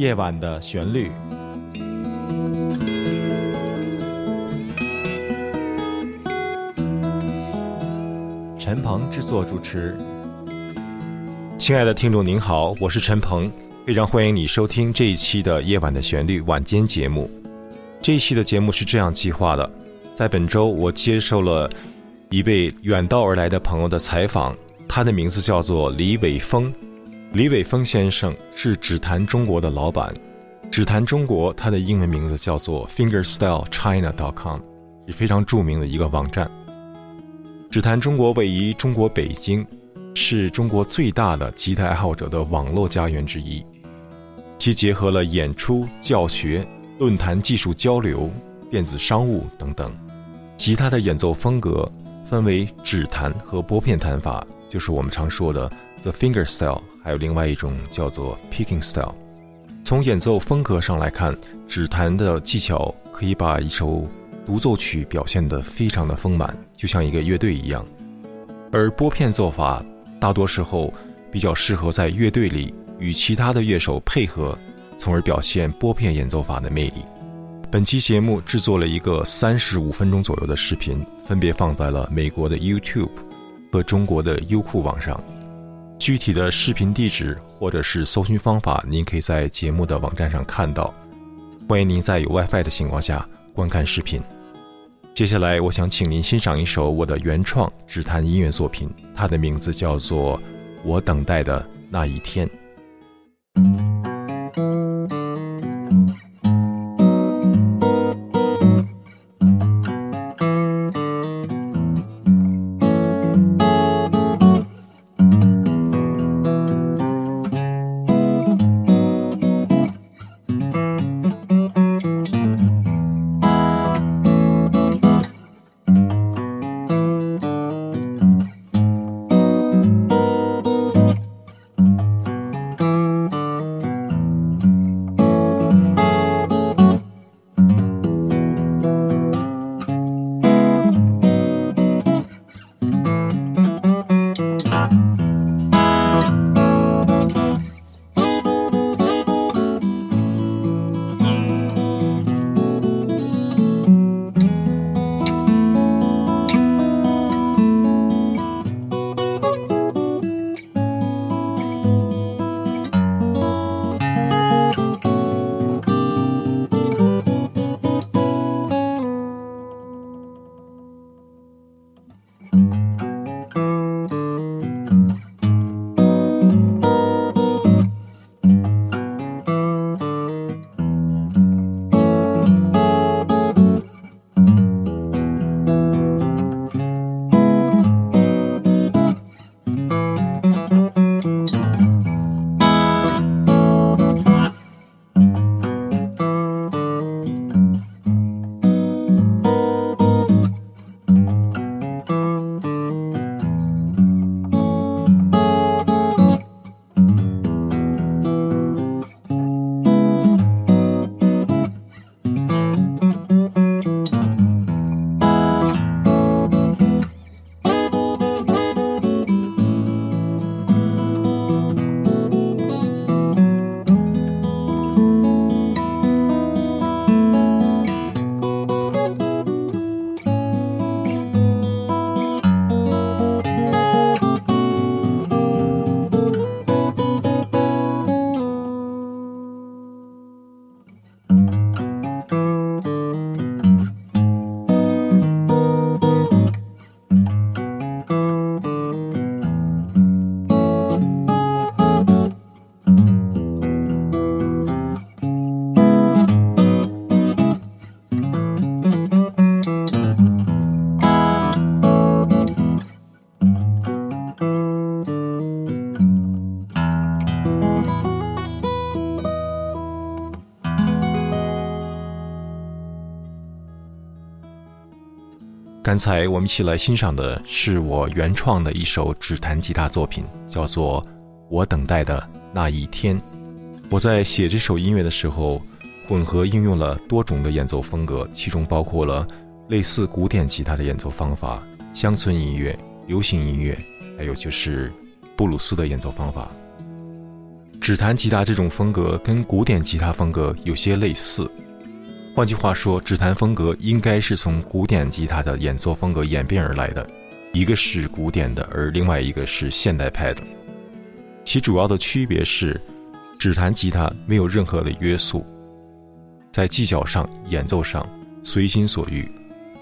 夜晚的旋律。陈鹏制作主持。亲爱的听众您好，我是陈鹏，非常欢迎你收听这一期的《夜晚的旋律》晚间节目。这一期的节目是这样计划的：在本周，我接受了一位远道而来的朋友的采访，他的名字叫做李伟峰。李伟峰先生是指弹中国的老板，指弹中国，它的英文名字叫做 fingerstylechina.com，是非常著名的一个网站。指弹中国位于中国北京，是中国最大的吉他爱好者的网络家园之一。其结合了演出、教学、论坛、技术交流、电子商务等等。吉他的演奏风格分为指弹和拨片弹法，就是我们常说的 the finger style，还有另外一种叫做 picking style。从演奏风格上来看，指弹的技巧可以把一首。独奏曲表现得非常的丰满，就像一个乐队一样，而拨片奏法大多时候比较适合在乐队里与其他的乐手配合，从而表现拨片演奏法的魅力。本期节目制作了一个三十五分钟左右的视频，分别放在了美国的 YouTube 和中国的优酷网上。具体的视频地址或者是搜寻方法，您可以在节目的网站上看到。欢迎您在有 WiFi 的情况下观看视频。接下来，我想请您欣赏一首我的原创指弹音乐作品，它的名字叫做《我等待的那一天》。刚才我们一起来欣赏的是我原创的一首指弹吉他作品，叫做《我等待的那一天》。我在写这首音乐的时候，混合应用了多种的演奏风格，其中包括了类似古典吉他的演奏方法、乡村音乐、流行音乐，还有就是布鲁斯的演奏方法。指弹吉他这种风格跟古典吉他风格有些类似。换句话说，指弹风格应该是从古典吉他的演奏风格演变而来的，一个是古典的，而另外一个是现代派的。其主要的区别是，指弹吉他没有任何的约束，在技巧上、演奏上随心所欲，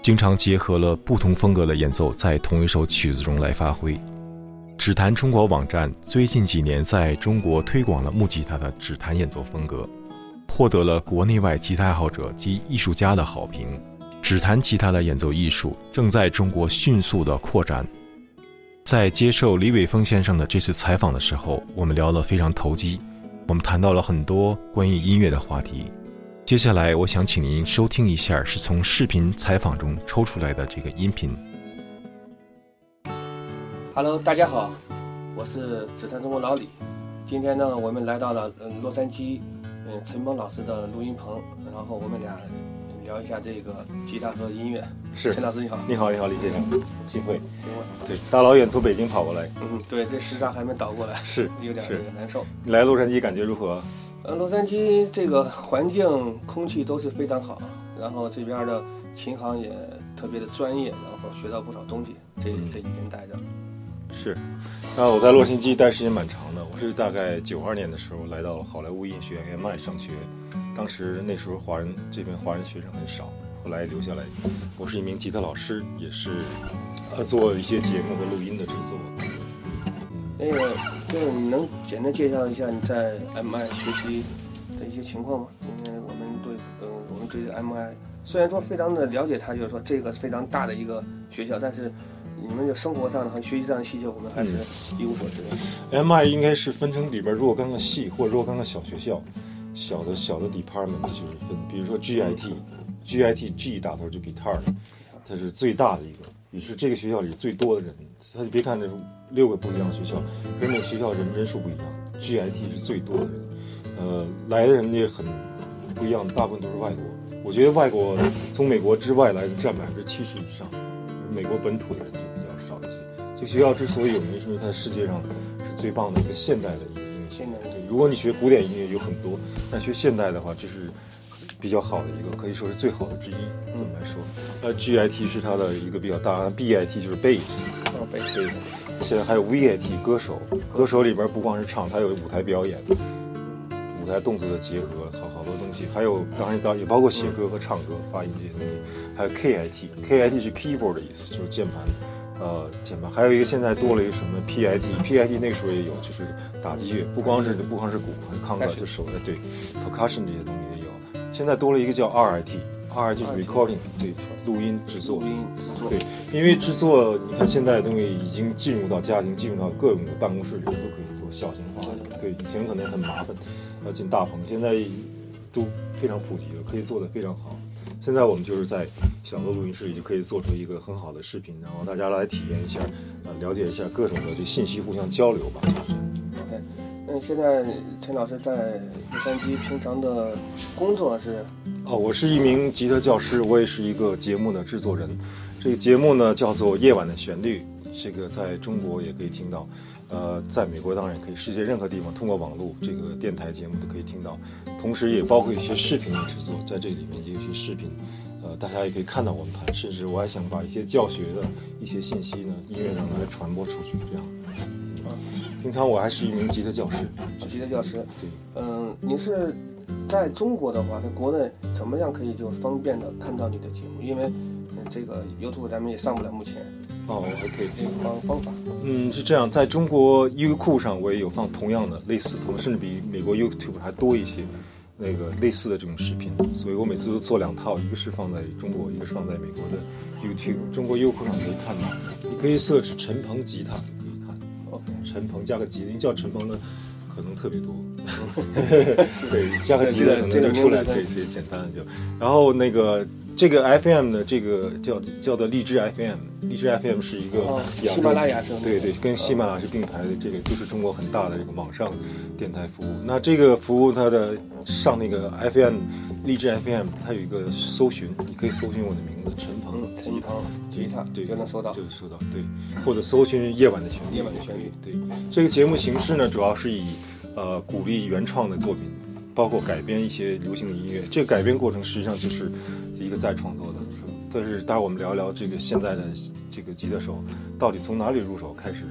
经常结合了不同风格的演奏在同一首曲子中来发挥。指弹中国网站最近几年在中国推广了木吉他的指弹演奏风格。获得了国内外吉他爱好者及艺术家的好评。指弹吉他的演奏艺术正在中国迅速的扩展。在接受李伟峰先生的这次采访的时候，我们聊得非常投机，我们谈到了很多关于音乐的话题。接下来，我想请您收听一下是从视频采访中抽出来的这个音频。Hello，大家好，我是指弹中国老李。今天呢，我们来到了嗯洛杉矶。嗯，陈鹏老师的录音棚，然后我们俩聊一下这个吉他和音乐。是，陈老师你好。你好，你好，李先生。幸会。幸会。对，大老远从北京跑过来。嗯，对，这时差还没倒过来。是，有点难受。你来洛杉矶感觉如何？呃，洛杉矶这个环境、空气都是非常好，然后这边的琴行也特别的专业，然后学到不少东西。这这几天待着。是，那我在洛杉矶待时间蛮长的。我是大概九二年的时候来到好莱坞音乐学院 MI 上学，当时那时候华人这边华人学生很少，后来留下来。我是一名吉他老师，也是呃做一些节目和录音的制作。那个，就是你能简单介绍一下你在 MI 学习的一些情况吗？因为我们对，呃，我们对 MI 虽然说非常的了解它，就是说这个非常大的一个学校，但是。你们就生活上的和学习上的细节，我们还是一无所知。M I 应该是分成里边若干个系或若干个小学校，小的小的 department 就是分，比如说 G I T，G I T G 打头就 guitar，它是最大的一个，也是这个学校里最多的人。他就别看这六个不一样的学校，跟每个学校人人数不一样，G I T 是最多的人。呃，来的人也很不一样，大部分都是外国。我觉得外国从美国之外来的占百分之七十以上，美国本土的人。这学校之所以有名，是因为它世界上是最棒的一个现代的一个音乐。现代的，如果你学古典音乐有很多，但学现代的话，这是比较好的一个，可以说是最好的之一。怎么来说？呃，G I T 是它的一个比较大，B I T 就是 bass，哦，bass。现在还有 V I T 歌手，歌手里边不光是唱，它有舞台表演，舞台动作的结合，好好多东西。还有当然当也包括写歌和唱歌、发音这些东西。还有 K I T，K I T 是 keyboard 的意思，就是键盘。呃，键盘还有一个现在多了一个什么 PIT，PIT 那个时候也有，就是打击乐，不光是不光是鼓和康乐，就手的对，percussion 这些东西也有。现在多了一个叫 RIT，RIT 就是 recording，对，录音制作。录音制作。对，因为制作，你看现在的东西已经进入到家庭，进入到各种的办公室里都可以做小型化的。对，以前可能很麻烦，要进大棚，现在都非常普及了，可以做得非常好。现在我们就是在小的录音室里就可以做出一个很好的视频，然后大家来体验一下，呃，了解一下各种的这信息互相交流吧。就是。OK，那现在陈老师在洛杉矶平常的工作是？哦，我是一名吉他教师，我也是一个节目的制作人。这个节目呢叫做《夜晚的旋律》，这个在中国也可以听到。呃，在美国当然也可以，世界任何地方通过网络这个电台节目都可以听到，同时也包括一些视频的制作，在这里面也有一些视频，呃，大家也可以看到我们弹，甚至我还想把一些教学的一些信息呢，音乐上来传播出去，这样。啊，平常我还是一名吉他教师，吉他教师。对。嗯，你是在中国的话，在国内怎么样可以就方便的看到你的节目？因为这个 YouTube 咱们也上不了，目前。哦，OK，方方法，嗯，是这样，在中国优酷上我也有放同样的类似，同甚至比美国 YouTube 还多一些那个类似的这种视频，所以我每次都做两套，一个是放在中国，一个是放在美国的 YouTube。中国优酷上可以看到，你可以设置陈鹏吉他就可以看。OK，陈鹏加个吉，因为叫陈鹏的可能特别多，对，加个吉他可能就出来，对，最简单的就，然后那个。这个 FM 的这个叫叫做荔枝 FM，荔枝 FM 是一个喜马拉雅对对，跟喜马拉雅是并排的，这个就是中国很大的这个网上电台服务。那这个服务它的上那个 FM 荔枝 FM，它有一个搜寻，你可以搜寻我的名字陈鹏，陈鹏吉他，对，就能搜到，就能搜到，对，或者搜寻夜晚的旋律，夜晚的旋律，对。这个节目形式呢，主要是以呃鼓励原创的作品，包括改编一些流行的音乐。这个改编过程实际上就是一个再创作的。但是，待会我们聊一聊这个现在的这个吉他手到底从哪里入手开始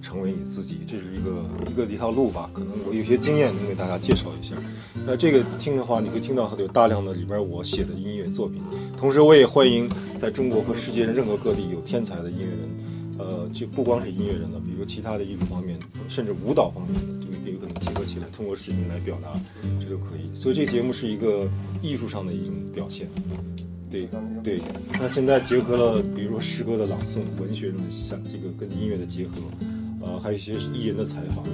成为你自己，这是一个一个一条路吧？可能我有些经验能给大家介绍一下。那这个听的话，你会听到有大量的里边我写的音乐作品。同时，我也欢迎在中国和世界上任何各地有天才的音乐人，呃，就不光是音乐人了，比如其他的艺术方面，甚至舞蹈方面的，结合起来，通过视频来表达，这都可以。所以，这个节目是一个艺术上的一种表现。对对，那现在结合了，比如说诗歌的朗诵、文学中的像这个跟音乐的结合，呃，还有一些艺人的采访，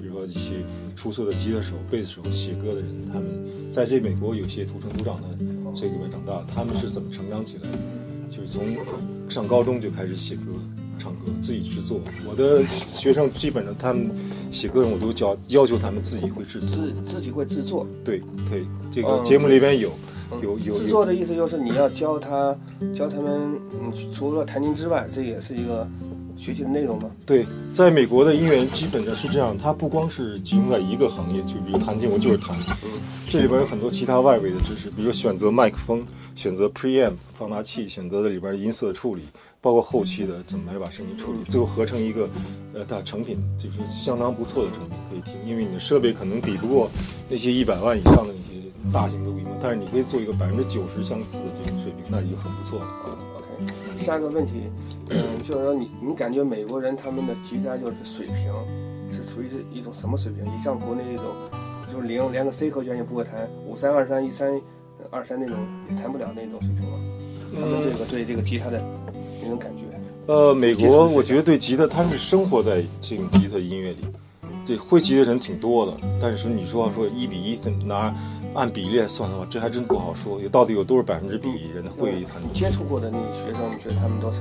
比如说一些出色的吉他手、贝斯手、写歌的人，他们在这美国有些土生土长的这里面长大，他们是怎么成长起来的？就是从上高中就开始写歌、唱歌，自己制作。我的学生基本上他们写歌，我都教要求他们自己会制作，自自己会制作。对对，这个节目里边有。有有制作的意思就是你要教他教他们，嗯，除了弹琴之外，这也是一个学习的内容吗？对，在美国的音乐基本上是这样，它不光是集中在一个行业，就比如弹琴，我就是弹。这里边有很多其他外围的知识，比如选择麦克风、选择 preamp 放大器、选择的里边的音色处理，包括后期的怎么来把声音处理，最后合成一个呃大成品，就是相当不错的成品可以听。因为你的设备可能比不过那些一百万以上的那些大型的。但是你可以做一个百分之九十相似的这种水平，那已经很不错了啊。OK，下一个问题，嗯，就是说你你感觉美国人他们的吉他就是水平是处于是一种什么水平？你像国内一种就是零连个 C 和弦也不会弹，五三二三一三二三那种也弹不了那种水平吗？他们这个对这个吉他的那种感觉？呃，美国我觉得对吉他，他们是生活在这种吉他音乐里，对会吉的人挺多的。但是你说说一比一拿。按比例来算的话，这还真不好说。有到底有多少百分之比人会弹？接触过的那学生，你觉得他们都是，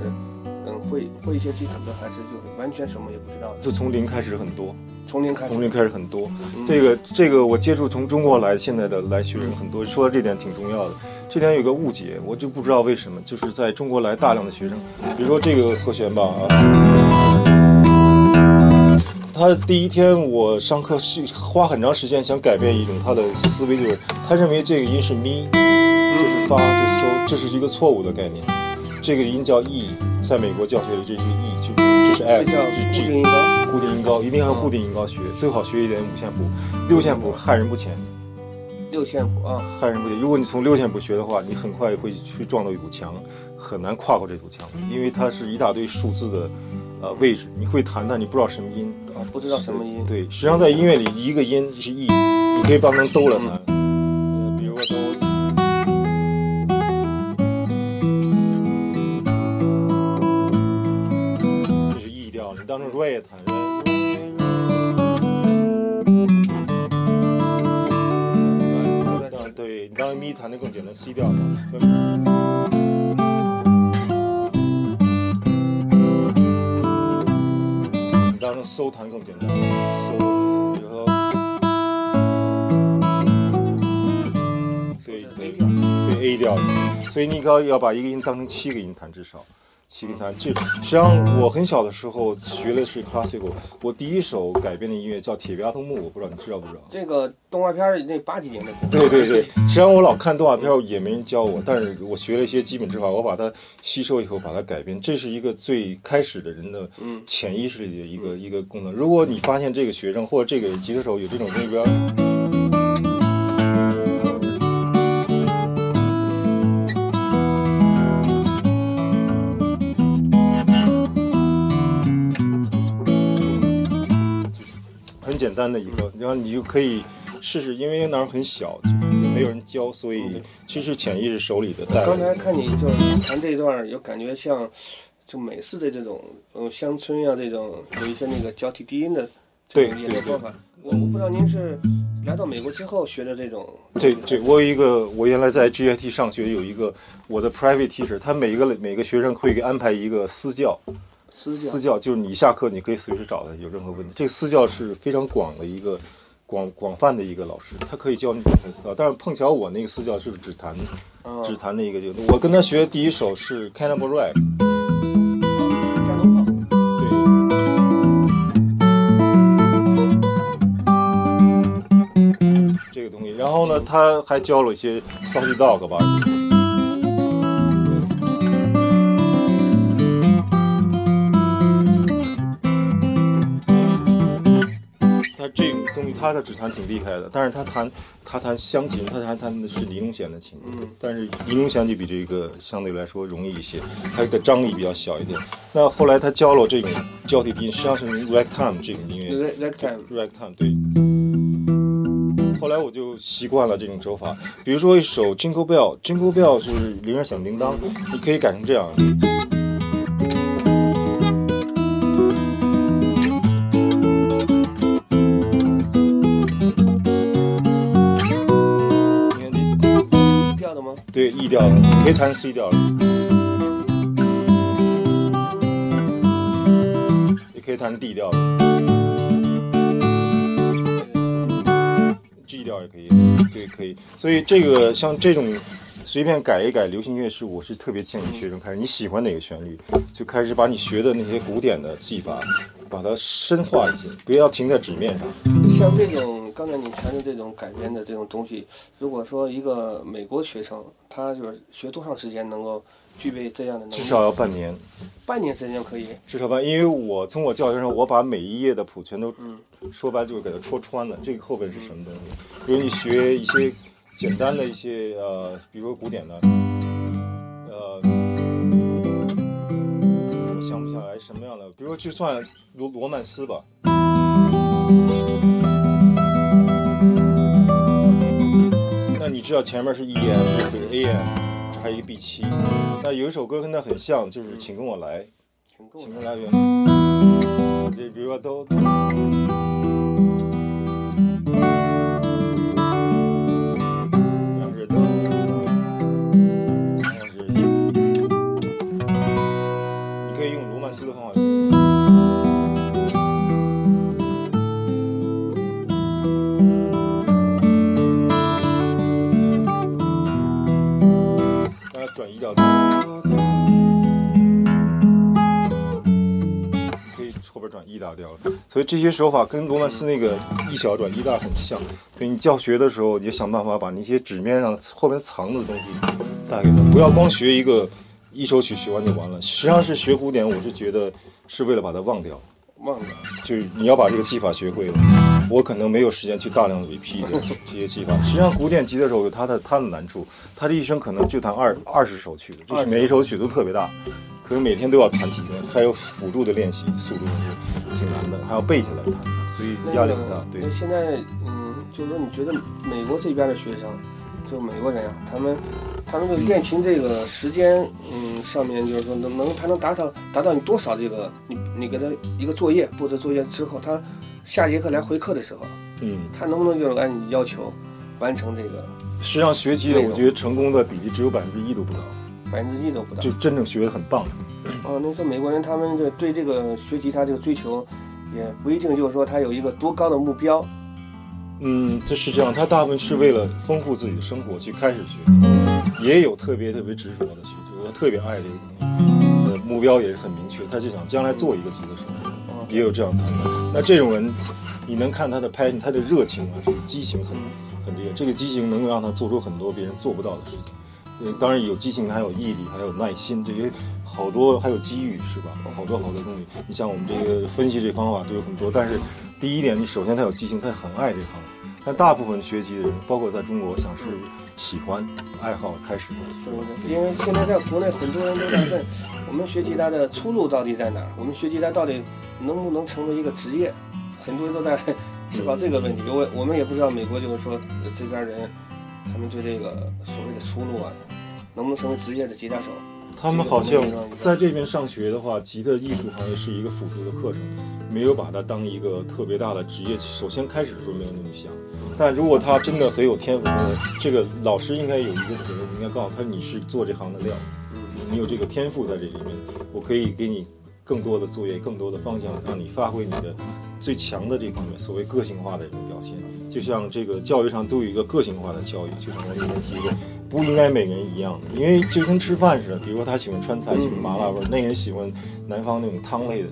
嗯，会会一些基础的，还是就是完全什么也不知道？就从零开始很多，从零开始，从零开始很多。这个这个，我接触从中国来现在的来学生很多，说到这点挺重要的。这点有个误解，我就不知道为什么，就是在中国来大量的学生，比如说这个和弦吧啊。他第一天我上课是花很长时间想改变一种他的思维，就是他认为这个音是咪，就是发，这嗦，这是一个错误的概念。这个音叫 E，在美国教学里这个 E，就这是 F，这是 G，固定音高，固定音高，一定要用固定音高学，最好学一点五线谱，六线谱害人不浅。六线谱啊，害人不浅。如果你从六线谱学的话，你很快会去撞到一堵墙，很难跨过这堵墙，因为它是一大堆数字的。呃，位置你会弹，但你不知道什么音啊，不知道什么音。对，实际上在音乐里，一个音是 E，你可以帮忙兜了弹。弹。对，你当咪弹的更简单，C 调嘛。你当收弹更简单，收，比如说，对对对 A 调，所以你要要把一个音当成七个音弹，至少七个音弹。这实际上我很小的时候学的是 classical，我第一首改编的音乐叫《铁臂阿童木》，我不知道你知道不知道？这个动画片那八几年的。对对对，实际上我老看动画片也没人教我，但是我学了一些基本指法，我把它吸收以后把它改编，这是一个最开始的人的潜意识里的一个一个功能。如果你发现这个学生或者这个吉他手有这种目标。简单的一个，然后你就可以试试，因为那儿很小，就也没有人教，所以其实潜意识手里的。刚才看你就弹这一段，有感觉像就美式的这种，嗯，乡村呀这种，有一些那个交替低音的这种演奏方法。我我不知道您是来到美国之后学的这种。对对，我有一个，我原来在 GIT 上学，有一个我的 private teacher，他每一个每个学生会给安排一个私教。私教就是你下课你可以随时找他，有任何问题。这个私教是非常广的一个广广泛的一个老师，他可以教你弹私教。但是碰巧我那个私教就是只弹，只弹那一个就我跟他学的第一首是 Cannibal Rap。他还教了一些 Saucy Dog 吧。他的指弹挺厉害的，但是他弹他弹湘琴，他弹弹的是尼龙弦的琴，嗯，但是尼龙弦就比这个相对来说容易一些，它的张力比较小一点。那后来他教了我这种交替低音，实际上是 ragtime 这种音乐 r a g time，ragtime 对。后来我就习惯了这种手法，比如说一首 Jingle Bell，Jingle Bell 是铃儿响叮当，你可以改成这样。的吗？对 E 调的，你可以弹 C 调的，也可以弹 D 调的，G 调也可以，对，可以。所以这个像这种随便改一改流行乐是我是特别建议学生开始，你喜欢哪个旋律，就开始把你学的那些古典的技法，把它深化一些，不要停在纸面上。像这种刚才你谈的这种改编的这种东西，如果说一个美国学生，他就是学多长时间能够具备这样的能力？至少要半年，半年时间就可以。至少半，因为我从我教学上，我把每一页的谱全都说白就是给它戳穿了，这个后边是什么东西？比如你学一些简单的一些呃，比如说古典的，呃，我想不起来什么样的，比如说就算罗罗曼斯吧。你知道前面是 E M，这是 A M，这还有一个 B 七。那有一首歌跟它很像，就是《请跟我来》。请跟我来源，这比如说都所以这些手法跟罗曼斯那个一小转一大很像。所以你教学的时候，你就想办法把那些纸面上后面藏的东西带给他，不要光学一个一首曲学完就完了。实际上是学古典，我是觉得是为了把它忘掉，忘了。就是你要把这个技法学会了。我可能没有时间去大量的 repeat 这些技法。实际上，古典吉他手有他的他的难处，他这一生可能就弹二二十首曲子，就是每一首曲都特别大，可能每天都要弹几个，还有辅助的练习，速度是挺难的，还要背下来弹，所以压力很大。对那，现在，嗯，就是说，你觉得美国这边的学生，就美国人啊，他们，他们这个练琴这个时间，嗯，上面就是说能能他能达到达到你多少这个，你你给他一个作业布置作业之后，他下节课来回课的时候，嗯，他能不能就是按你要求完成这个？实际上学习的，我觉得成功的比例只有百分之一都不到，百分之一都不到？就真正学的很棒的。哦，那说美国人他们这对这个学吉他这个追求，也不一定就是说他有一个多高的目标，嗯，这是这样，他大部分是为了丰富自己的生活去开始学，也有特别特别执着的学，就是他特别爱这个东西，呃，目标也是很明确，他就想将来做一个吉他手，哦，也有这样谈的。那这种人，你能看他的拍，他的热情啊，这个激情很很厉害，这个激情能够让他做出很多别人做不到的事情。呃，当然有激情，还有毅力，还有耐心，这些好多还有机遇，是吧？好多好多东西。你像我们这个分析这方法都有很多，但是第一点，你首先他有激情，他很爱这行。但大部分学习的人，包括在中国，想是喜欢、爱好开始的。是不是？因为现在在国内很多人都在问，我们学吉他的出路到底在哪儿？我们学吉他到底能不能成为一个职业？很多人都在思考这个问题。我我们也不知道美国就是说呃这边人，他们对这个所谓的出路啊，能不能成为职业的吉他手？他们好像在这边上学的话，吉他艺术行业是一个辅助的课程，没有把它当一个特别大的职业。首先开始的时候没有那么想，但如果他真的很有天赋，这个老师应该有一个责任，应该告诉他你是做这行的料，你有这个天赋在这里面，我可以给你更多的作业、更多的方向，让你发挥你的最强的这方面，所谓个性化的这种表现。就像这个教育上都有一个个性化的教育，就像我以前提过，不应该每个人一样的，因为就跟吃饭似的，比如说他喜欢川菜，喜欢麻辣味儿，那个人喜欢南方那种汤类的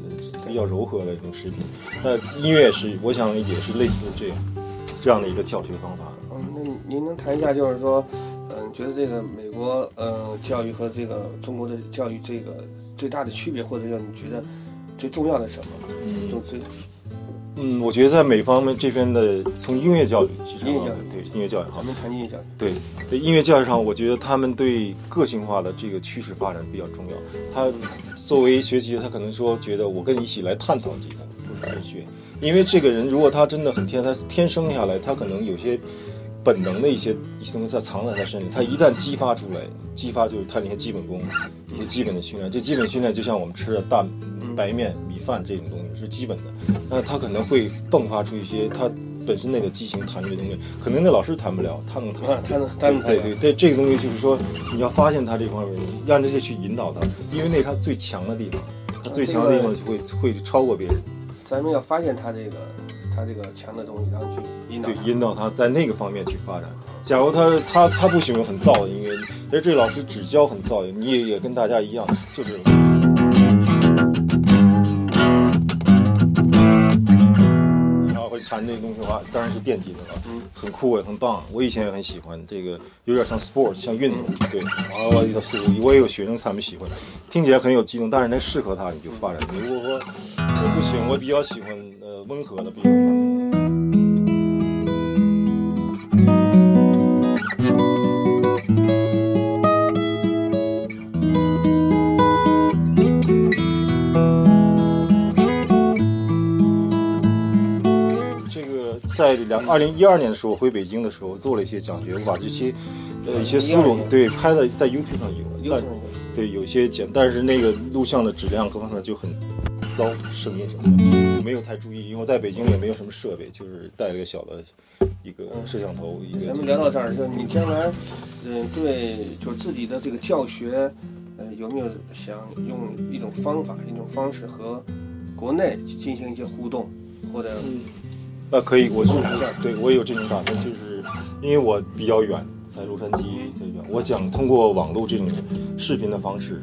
比较柔和的这种食品。那音乐是，我想也是类似这样这样的一个教学方法。嗯，那您能谈一下，就是说，嗯，觉得这个美国呃教育和这个中国的教育这个最大的区别，或者叫你觉得最重要的什么？嗯就最嗯，我觉得在美方面这边的从音乐教育上音乐教育对音乐教育好咱，们谈音乐教育，对，对音乐教育上，我觉得他们对个性化的这个趋势发展比较重要。他作为学习，他可能说觉得我跟你一起来探讨吉他，不是来学。因为这个人如果他真的很天，他天生下来，他可能有些本能的一些一些东西在藏在他身里。他一旦激发出来，激发就是他那些基本功，一些基本的训练。这基本训练就像我们吃的大白面、米饭这种东西是基本的，那他可能会迸发出一些他本身那个激情弹出的东西，可能那老师弹不了，他能弹。啊，他能，他能对对对，这个东西就是说，你要发现他这方面，你让这些去引导他，因为那是他最强的地方，他最强的地方就会会超过别人，咱们要发现他这个他这个强的东西，然后去引导。引导他在那个方面去发展。假如他他他不喜欢很燥的音乐，而这老师只教很燥的，你也也跟大家一样，就是。弹这个东西的话，当然是电吉他了，嗯很酷也很棒。我以前也很喜欢这个，有点像 sport，像运动，对。然后一个速度，我也有学生他们喜欢，听起来很有激动，但是那适合他你就发展。如果说我不行，我比较喜欢呃温和的，比如。在两二零一二年的时候回北京的时候做了一些讲学，我把这些呃一些思路对拍的在 YouTube 上有，但对有些简，但是那个录像的质量各方面就很糟，声音什么的没有太注意，因为我在北京也没有什么设备，就是带了个小的一个摄像头，一个咱们聊到这儿，就你将来，嗯，对，就自己的这个教学，呃，有没有想用一种方法、一种方式和国内进行一些互动，或者呃，可以，我是是对我有这种打算，就是因为我比较远，在洛杉矶这边，我想通过网络这种视频的方式，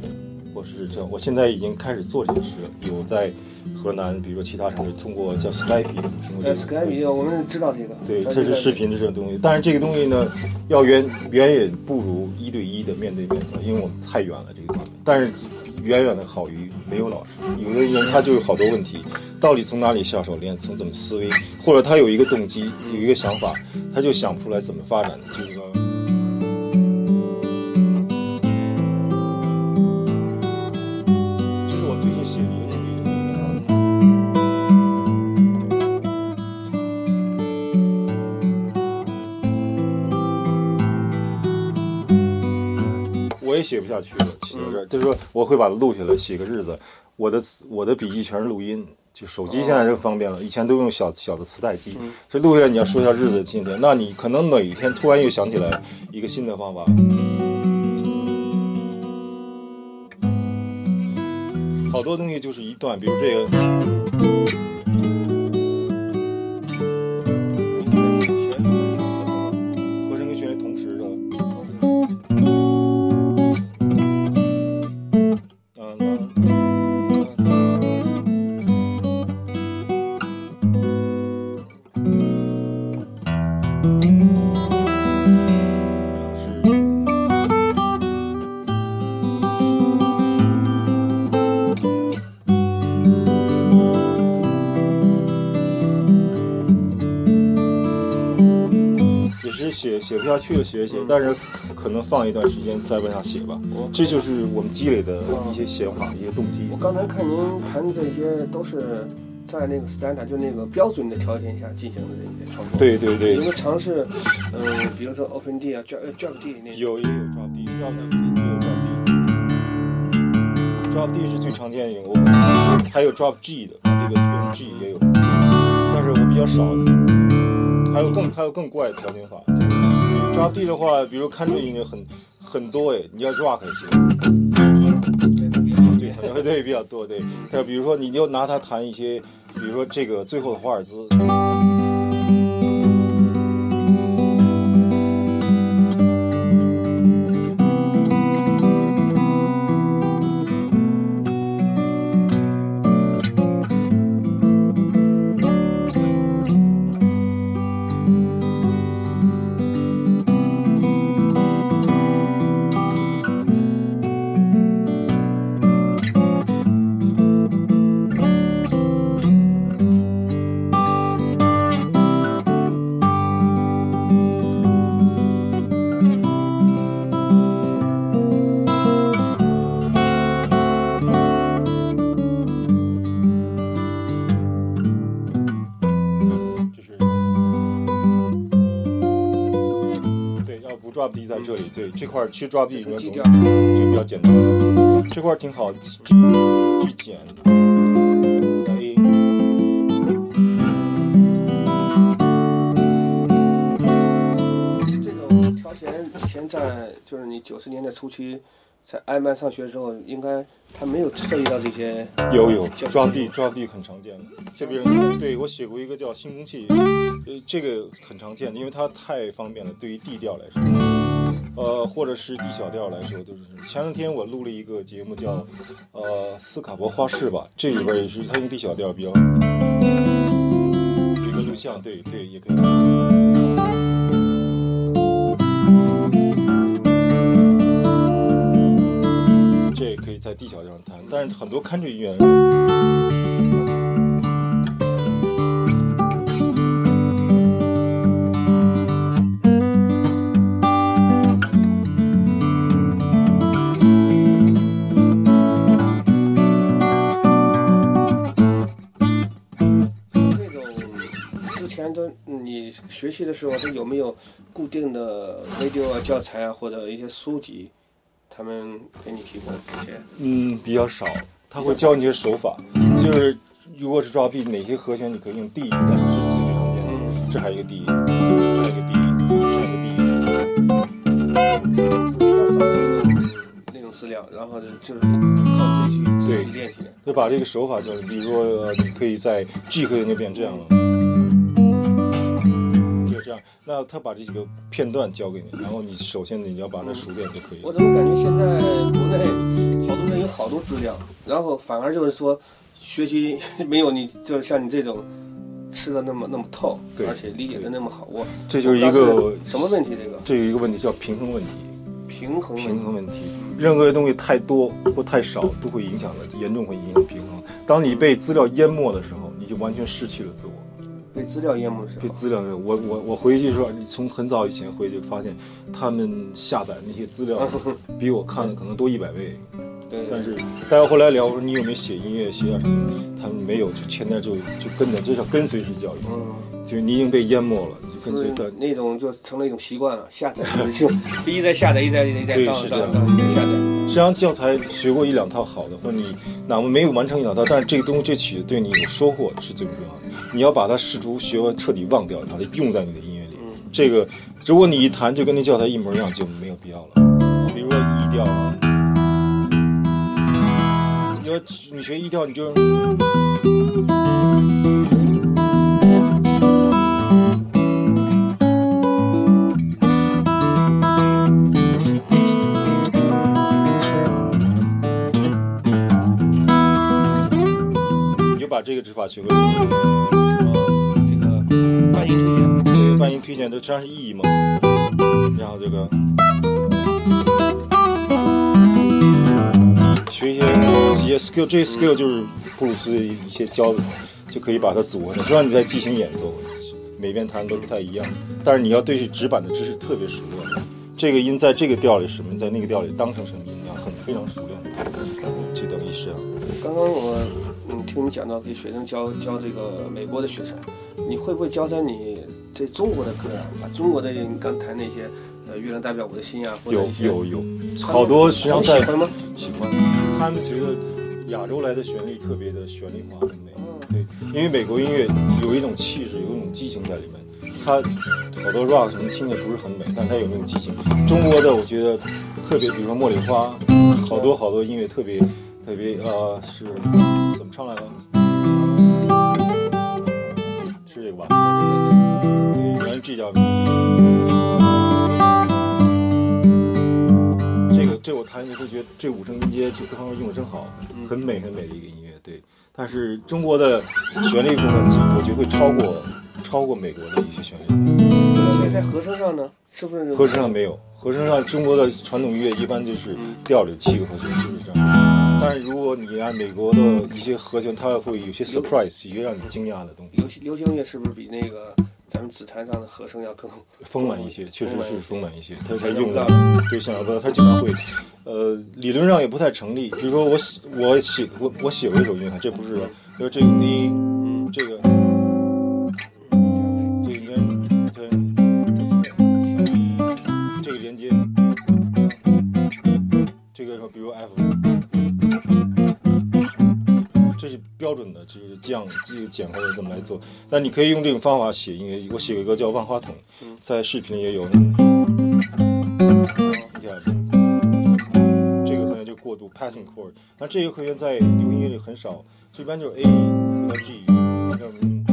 或是这样，我现在已经开始做这个事了，有在河南，比如说其他城市，通过叫 Skype，通过这呃 Skype，我们知道这个，对，这是视频的这种东西，但是这个东西呢，要远远远不如一对一的面对面，因为我们太远了这个地方，但是远远的好于没有老师。有的人他就有好多问题，到底从哪里下手练，从怎么思维，或者他有一个动机，有一个想法，他就想不出来怎么发展，就是说。写不下去了，写到这儿，就是说我会把它录下来，写个日子。我的我的笔记全是录音，就手机现在就方便了，以前都用小小的磁带机。这录下来你要说一下日子今天，那你可能哪一天突然又想起来一个新的方法。好多东西就是一段，比如这个。下去了，写一写，但是可能放一段时间再往下写吧。这就是我们积累的一些想法，一些动机我。刚才看您谈的这些都是在那个 standard 就那个标准的条件下进行的这些创作。，对对对有，没有尝试，嗯、比如说 Open D 啊、Drop Drop D 那有也有 drop D 也有 drop D，drop D 是最常见的一种，我还有 drop G 的，这个用 G 也有，但是我比较少。还有更还有更怪的调节法。Drop D 的话，比如 country 音乐很很多哎，你要 rock 也行。对，对对，比较多，对。还比如说，你就拿它弹一些，比如说这个最后的华尔兹，这里，对，这块儿其实懂，基调这个比较简单，这块儿挺好，G G 减 A，这种调弦以前在就是你九十年代初期在艾曼上学的时候，应该他没有涉及到这些。有有叫 drop D drop D 很常见的，这边对我写过一个叫新空气，呃，这个很常见的，因为它太方便了，对于 D 调来说，呃，或者是 D 小调来说都是。前两天我录了一个节目叫呃斯卡伯花式吧，这里边也是他用 D 小调比较有一个录像，对对也可以。这也可以在 D 小调上弹，但是很多 country 音乐。你学习的时候，他有没有固定的 video 啊、教材啊，或者一些书籍，他们给你提供这些？嗯，比较少，他会教你一些手法，就是如果是抓 B，哪些和弦你可以用 D 但是，这是最常见的。这还有一个 D，这还有一个 D，这还有一个 D，比较少的那种那种资料，然后就是靠自己去自对己练习的。就把这个手法教你。比如说，呃你可以在 G 和弦就变这样了，就这样。那他把这几个片段交给你，然后你首先你要把它熟练就可以了。我怎么感觉现在国内好多人有好多资料，然后反而就是说学习 没有你，就是像你这种吃的那么那么透，对而且理解的那么好。我这就是一个什么问题？这个这有一个问题叫平衡问题。平衡平衡问题，任何东西太多或太少都会影响的，严重会影响平衡。当你被资料淹没的时候，你就完全失去了自我。被资料淹没的时候被，资料，我我我回去说，从很早以前回去发现，他们下载那些资料 比我看的可能多一百倍。对，但是大家后来聊，我说你有没有写音乐，写点什么？他们没有，就现在就就跟着，这叫跟随式教育，嗯，就是你已经被淹没了，就跟随的。那种就成了一种习惯了，下载 就就一直在下载，一直在一直在对当是这样当当下载。实际上教材学过一两套好的，或者你哪怕没有完成一两套，但是这个东西这曲子对你有收获是最重要的。你要把它试图学完，彻底忘掉，把它用在你的音乐里。这个如果你一弹就跟那教材一模一样，就没有必要了。比如说 E 调啊，你要你学 E 调，你就把这个指法学会。这个半音推荐，对，半音推荐，这实际上是 E 嘛，然后这个学一些一些 skill，这些 skill 就是布鲁斯的一些教的，就可以把它组合成，就让你在即兴演奏，每遍弹都不太一样，但是你要对指板的知识特别熟练，这个音在这个调里什么，在那个调里当成什么音，要很非常熟练，这等于是。刚刚我嗯听你讲到给学生教教这个美国的学生，你会不会教他你这中国的歌啊？把中国的你刚谈那些呃月亮代表我的心啊，或者有一些有有，好多实际上在喜欢吗？喜欢，他们觉得亚洲来的旋律特别的旋律化，很美。嗯对，因为美国音乐有一种气质，有一种激情在里面。它好多 rock 什么听着不是很美，但它有那种激情。中国的我觉得特别，比如说茉莉花，好多好多音乐特别特别呃是怎么唱来着？是这个吧？对，原来这叫。这个这我弹就觉得这五声音阶这各方面用的真好，很美很美的一个音乐。对，但是中国的旋律部分，我觉得会超过超过美国的一些旋律。在和声上呢，是不是和声上没有，和声上中国的传统音乐一般就是调里七个和弦，就是这样。但是如果你按美国的一些和弦，它会有些 surprise，一些让你惊讶的东西，流行流行音乐是不是比那个咱们紫檀上的和声要更丰满一些，确实是丰满一些。它才用的对想象不到，它经常会，呃，理论上也不太成立。比如说我写我写我我写过一首音乐，这不是，就是这个音嗯这个就是降这个减或者怎么来做。那你可以用这种方法写音乐。我写过一个叫万花筒，在视频里也有。这个和弦就过渡 passing chord，那这个和弦在流行音乐里很少，一般就是 A 和 G。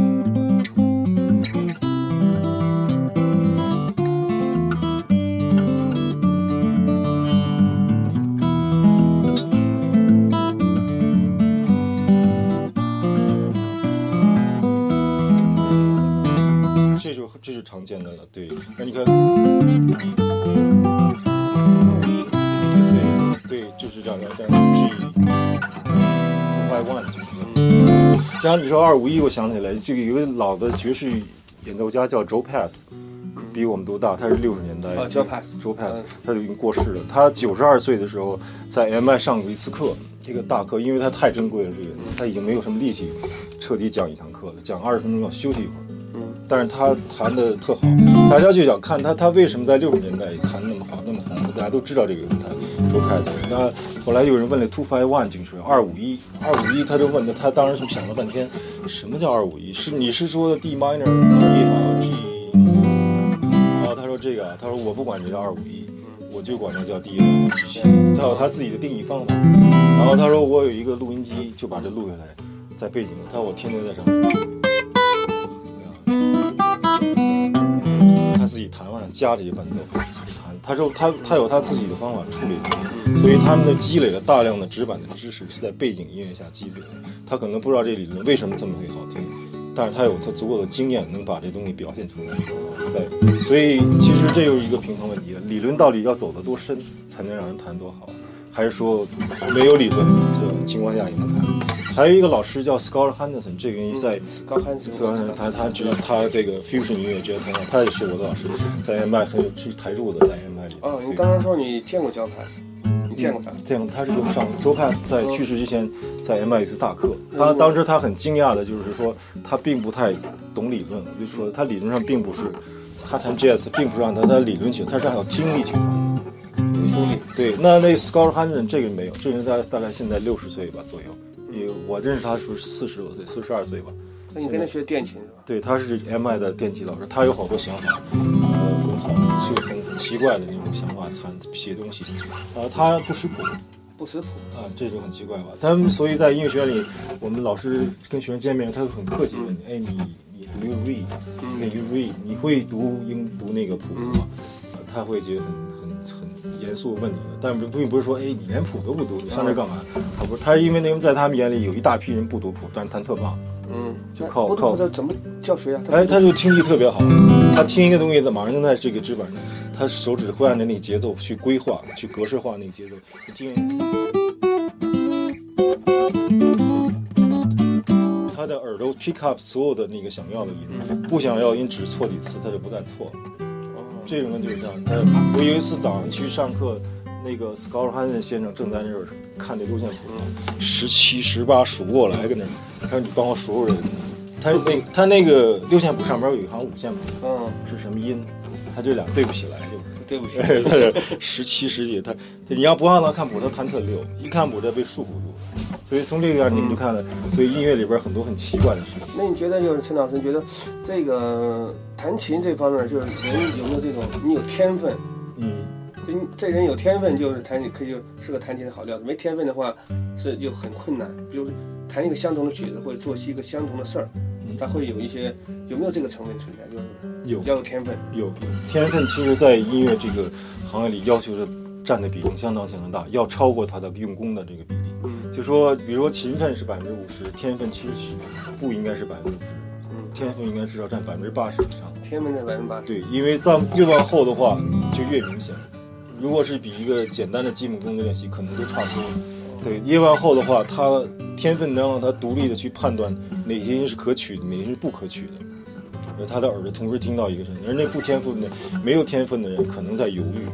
是常见的了，对。那你看，对，就是这样的，这样 G，Five One 就是。然后你说二五一，我想起来，这个有个老的爵士演奏家叫 Joe Pass，比我们都大，他是六十年代。Joe Pass，Joe Pass，他就已经过世了。他九十二岁的时候在 MI 上过一次课，这个大课，因为他太珍贵了，这个他已经没有什么力气彻底讲一堂课了，讲二十分钟要休息一会儿。但是他弹的特好，大家就想看他，他为什么在六十年代弹那么好，那么红？大家都知道这个人，他周凯的。那后来有人问了 two five one 就是二五一，二五一，他就问他，他当时想了半天，什么叫二五一？是你是说的 D minor E 吗？G？然后他说这个，他说我不管这叫二五一，我就管它叫 D 一之七，他有他自己的定义方法。然后他说我有一个录音机，就把这录下来，在背景。他说我天天在上。自己弹完了加这些伴奏，弹。他说他他有他自己的方法处理，所以他们的积累了大量的纸板的知识是在背景音乐下积累的。他可能不知道这理论为什么这么会好听，但是他有他足够的经验能把这东西表现出来。在，所以其实这又是一个平衡问题了。理论到底要走得多深才能让人弹多好，还是说没有理论的情况下也能弹？还有一个老师叫 Scott Henderson，这个人在 Scott Henderson，他他知道他这个 fusion 音乐，觉得很好，他也是我的老师，在 MI 很有是台柱的，在 MI 里。哦，你刚刚说你见过 Joe Pass，你见过他？见过，他是用上 Joe Pass 在去世之前在 MI 一次大课，他当时他很惊讶的就是说他并不太懂理论，就说他理论上并不是他弹 Jazz 并不是让他他理论去，他是还有听力去弹。对，那那 Scott Henderson 这个没有，这人在大概现在六十岁吧左右。我认识他时候四十多岁，四十二岁吧。那你跟他学电琴是吧？对，他是 MI 的电琴老师，他有好多想法，呃，很好，就很很奇怪的那种想法，参写东西。呃，他不识谱，不识谱啊，这就很奇怪吧？他们所以在音乐学院里，我们老师跟学生见面，他会很客气问你，哎，你你 Do you read？Can you read？你会读英读那个谱吗？他会觉得很严肃问你的，但并不是说，哎，你连谱都不读，你上这干嘛？他不是，他因为那个在他们眼里有一大批人不读谱，但是弹特棒，嗯，就靠靠怎么教学呀？哎，他就听力特别好，他听一个东西，他马上就在这个纸板上，他手指会按着那个节奏去规划、去格式化那个节奏，你听，他的耳朵 pick up 所有的那个想要的音，不想要音只错几次，他就不再错。这种人就是这样。他我有一次早上去上课，那个 Scott Hansen 先生正在那儿看这六线谱，十七、十八数不过来，跟那儿，他说：“你帮我数数这。”他那他那个六线谱上边有一行五线谱，嗯，是什么音？他这俩对不起来，就对不起。在 这十七、十几，他你要不让他看谱，他弹特溜；一看谱，他被束缚住。所以从这个样你们就看了，所以音乐里边很多很奇怪的事情。那你觉得就是陈老师，你觉得这个弹琴这方面，就是人有没有这种你有天分？嗯，这人有天分就是弹可以就是个弹琴的好料子，没天分的话是就很困难。比如弹一个相同的曲子或者做一个相同的事儿，他会有一些有没有这个成分存在？就是有要有天分，有有天分。其实，在音乐这个行业里，要求是占的比重相当相当大，要超过他的用功的这个比例。就说，比如说勤奋是百分之五十，天分其实是不应该是百分之五十，嗯，天分应该至少占百分之八十以上。天分占百分之八十。对，因为到越往后的话就越明显。如果是比一个简单的基本功的练习，可能就差不多。对，越往后的话，他天分能让他独立的去判断哪些音是可取的，哪些是不可取的。而他的耳朵同时听到一个声音，而那不天赋的、没有天分的人，可能在犹豫，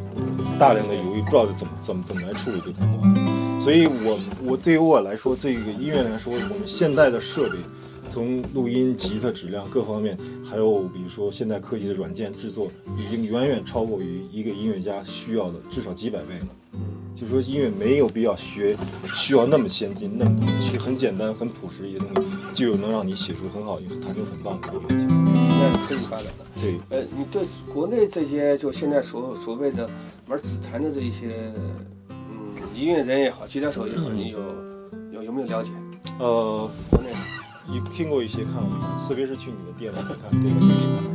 大量的犹豫，不知道怎么怎么怎么来处理这个话。所以，我我对于我来说，这个音乐来说，我们现代的设备，从录音、吉他质量各方面，还有比如说现代科技的软件制作，已经远远超过于一个音乐家需要的至少几百倍了。就是说音乐没有必要学，需要那么先进，那么去很简单、很朴实的一些东西，就有能让你写出很好、弹出很棒的乐器。那可以发展的。对，呃，你对国内这些就现在所所谓的玩指弹的这一些，嗯，音乐人也好，吉他手也好，你有有有没有了解？呃，国内一听过一些，看过一些，特别是去你的店里面看，对吧？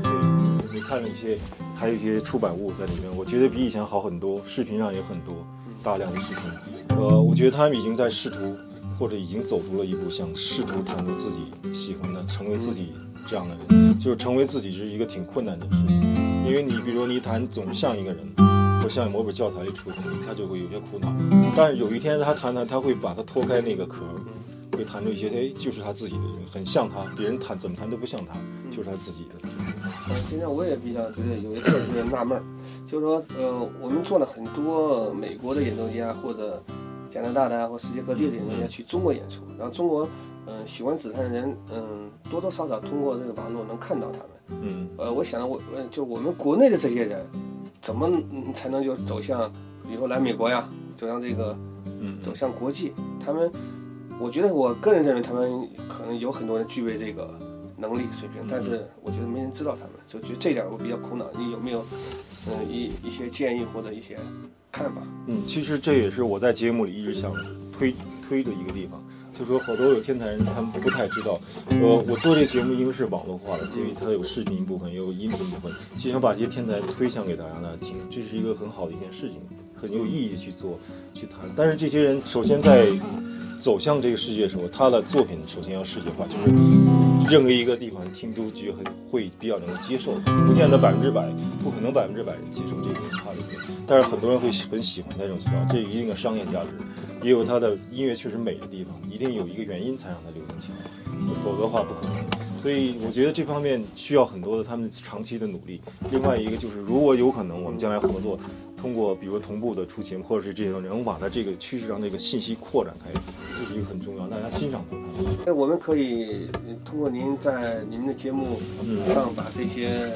对，你看了一些，还有一些出版物在里面，我觉得比以前好很多，视频上也很多。大量的视频，呃，我觉得他们已经在试图，或者已经走出了一步，想试图弹出自己喜欢的，成为自己这样的人，就是成为自己是一个挺困难的事情。因为你比如说你弹总像一个人，或像某本教材里出他就会有些苦恼。但是有一天他弹弹，他会把它脱开那个壳，会弹出一些，哎，就是他自己的，很像他，别人弹怎么弹都不像他，就是他自己的。嗯，现在我也比较觉得有一个有点纳闷儿，就是说，呃，我们做了很多美国的演奏家或者加拿大的或世界各地的演奏家去中国演出，然后中国，嗯，喜欢紫檀的人，嗯，多多少少通过这个网络能看到他们，嗯，呃，我想我，就我们国内的这些人，怎么才能就走向，比如说来美国呀，走向这个，嗯，走向国际？他们，我觉得我个人认为他们可能有很多人具备这个。能力水平，但是我觉得没人知道他们，就觉得这点我比较苦恼。你有没有，嗯，一一些建议或者一些看法？嗯，其实这也是我在节目里一直想推推的一个地方，就说好多有天才人他们不太知道，我我做这节目因为是网络化的，所以它有视频部分，也有音频部分，就想把这些天才推向给大家来听，这是一个很好的一件事情，很有意义去做去谈。但是这些人首先在。走向这个世界的时候，他的作品首先要世界化，就是任何一个地方听都觉得很会比较能接受，不见得百分之百，不可能百分之百接受这个他的音乐，但是很多人会很喜欢他这种思潮，这一定的商业价值，也有它的音乐确实美的地方，一定有一个原因才让它流行起来，否则的话不可能。所以我觉得这方面需要很多的他们长期的努力。另外一个就是，如果有可能，我们将来合作，通过比如同步的出节目，或者是这种能把它这个趋势上这个信息扩展开，这是一个很重要，大家欣赏的。那我们可以通过您在您的节目上把这些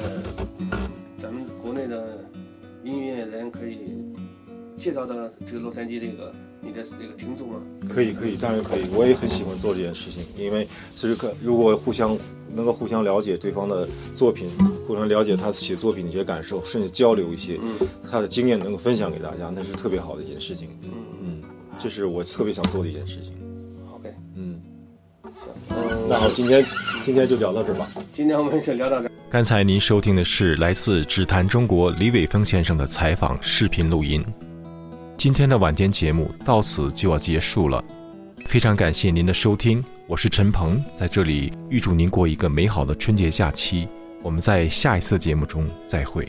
介绍到这个洛杉矶这个。你的那个听众吗？可以，可以，当然可以。我也很喜欢做这件事情，因为其实可如果互相能够互相了解对方的作品，互相了解他写作品的一些感受，甚至交流一些他的经验，能够分享给大家，那是特别好的一件事情。嗯嗯，这是我特别想做的一件事情。OK，嗯，那好，今天今天就聊到这儿吧。今天我们就聊到这儿。刚才您收听的是来自只谈中国李伟峰先生的采访视频录音。今天的晚间节目到此就要结束了，非常感谢您的收听，我是陈鹏，在这里预祝您过一个美好的春节假期，我们在下一次节目中再会。